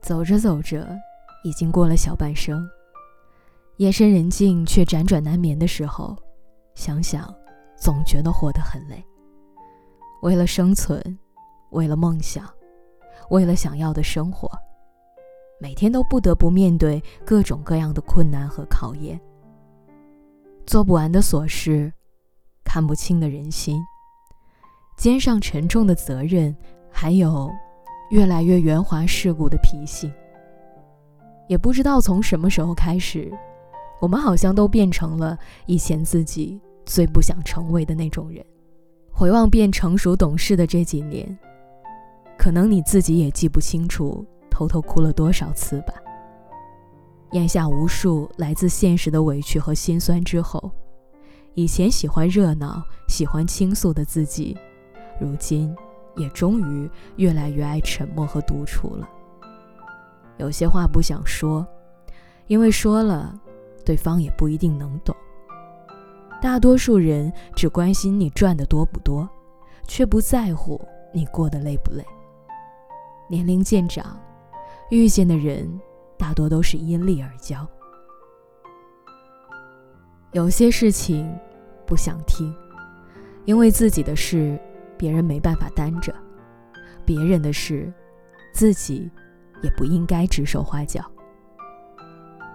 走着走着，已经过了小半生。夜深人静却辗转难眠的时候，想想，总觉得活得很累。为了生存，为了梦想，为了想要的生活，每天都不得不面对各种各样的困难和考验。做不完的琐事，看不清的人心，肩上沉重的责任，还有越来越圆滑世故的脾性。也不知道从什么时候开始。我们好像都变成了以前自己最不想成为的那种人。回望变成熟懂事的这几年，可能你自己也记不清楚偷偷哭了多少次吧。咽下无数来自现实的委屈和心酸之后，以前喜欢热闹、喜欢倾诉的自己，如今也终于越来越爱沉默和独处了。有些话不想说，因为说了。对方也不一定能懂。大多数人只关心你赚的多不多，却不在乎你过得累不累。年龄渐长，遇见的人大多都是因利而交。有些事情不想听，因为自己的事别人没办法担着，别人的事自己也不应该指手画脚。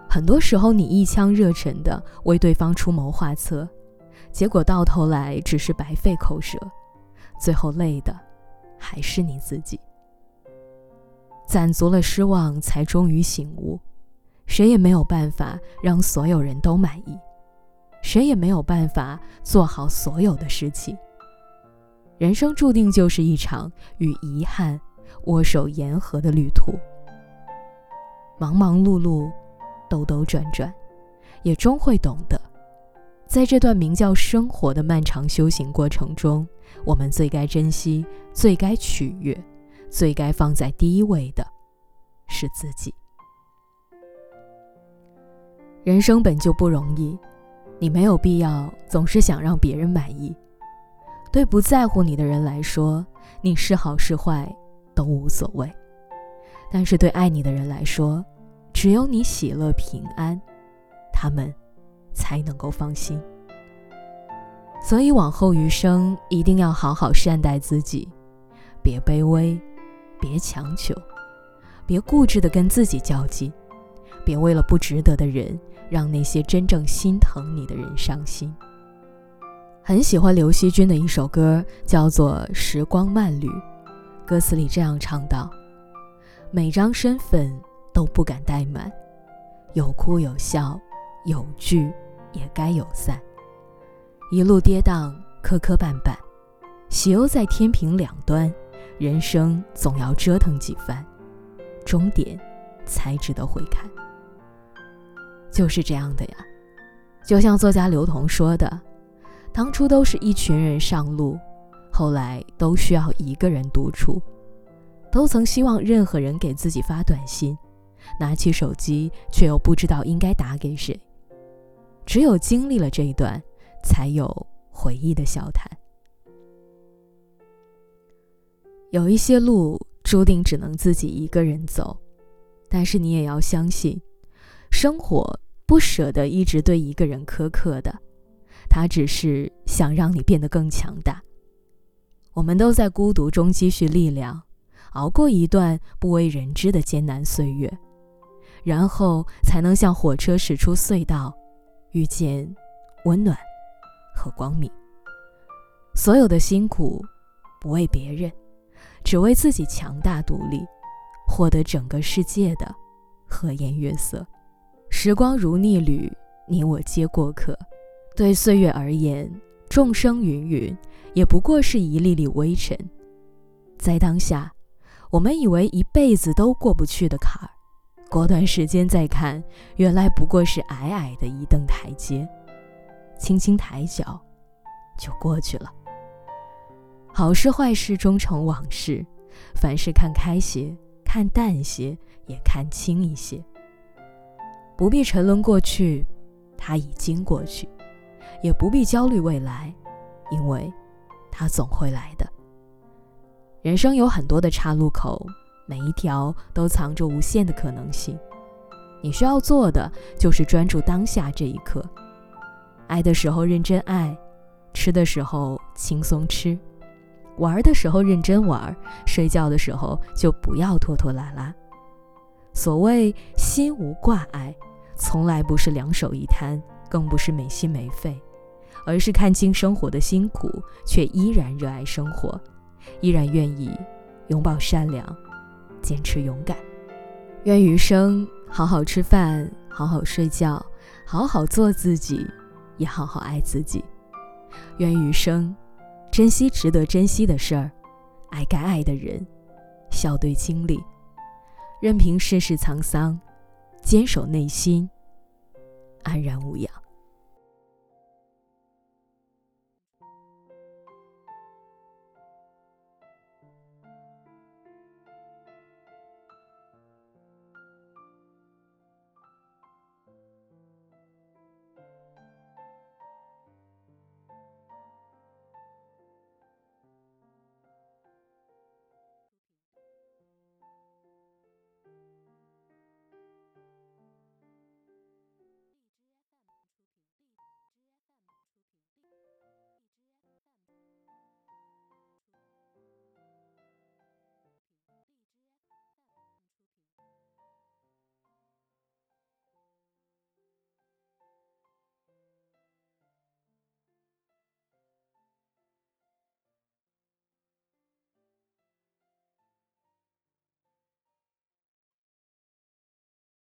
很多时候，你一腔热忱的为对方出谋划策，结果到头来只是白费口舌，最后累的还是你自己。攒足了失望，才终于醒悟，谁也没有办法让所有人都满意，谁也没有办法做好所有的事情。人生注定就是一场与遗憾握手言和的旅途，忙忙碌碌。兜兜转转，也终会懂得，在这段名叫生活的漫长修行过程中，我们最该珍惜、最该取悦、最该放在第一位的，是自己。人生本就不容易，你没有必要总是想让别人满意。对不在乎你的人来说，你是好是坏都无所谓；但是对爱你的人来说，只有你喜乐平安，他们才能够放心。所以往后余生一定要好好善待自己，别卑微，别强求，别固执的跟自己较劲，别为了不值得的人让那些真正心疼你的人伤心。很喜欢刘惜君的一首歌，叫做《时光慢旅》，歌词里这样唱道：“每张身份。”都不敢怠慢，有哭有笑，有聚也该有散。一路跌宕，磕磕绊绊，喜忧在天平两端，人生总要折腾几番，终点才值得回看。就是这样的呀，就像作家刘同说的：“当初都是一群人上路，后来都需要一个人独处，都曾希望任何人给自己发短信。”拿起手机，却又不知道应该打给谁。只有经历了这一段，才有回忆的笑谈。有一些路注定只能自己一个人走，但是你也要相信，生活不舍得一直对一个人苛刻的，他只是想让你变得更强大。我们都在孤独中积蓄力量，熬过一段不为人知的艰难岁月。然后才能像火车驶出隧道，遇见温暖和光明。所有的辛苦，不为别人，只为自己强大独立，获得整个世界的和颜悦色。时光如逆旅，你我皆过客。对岁月而言，众生芸芸，也不过是一粒粒微尘。在当下，我们以为一辈子都过不去的坎儿。过段时间再看，原来不过是矮矮的一蹬台阶，轻轻抬脚，就过去了。好事坏事终成往事，凡事看开些，看淡些，也看轻一些。不必沉沦过去，它已经过去；也不必焦虑未来，因为它总会来的。人生有很多的岔路口，每一条都藏着无限的可能性。你需要做的就是专注当下这一刻，爱的时候认真爱，吃的时候轻松吃，玩的时候认真玩，睡觉的时候就不要拖拖拉拉。所谓心无挂碍，从来不是两手一摊，更不是没心没肺，而是看清生活的辛苦，却依然热爱生活，依然愿意拥抱善良，坚持勇敢。愿余生。好好吃饭，好好睡觉，好好做自己，也好好爱自己。愿余生，珍惜值得珍惜的事儿，爱该爱的人，笑对经历，任凭世事沧桑，坚守内心，安然无恙。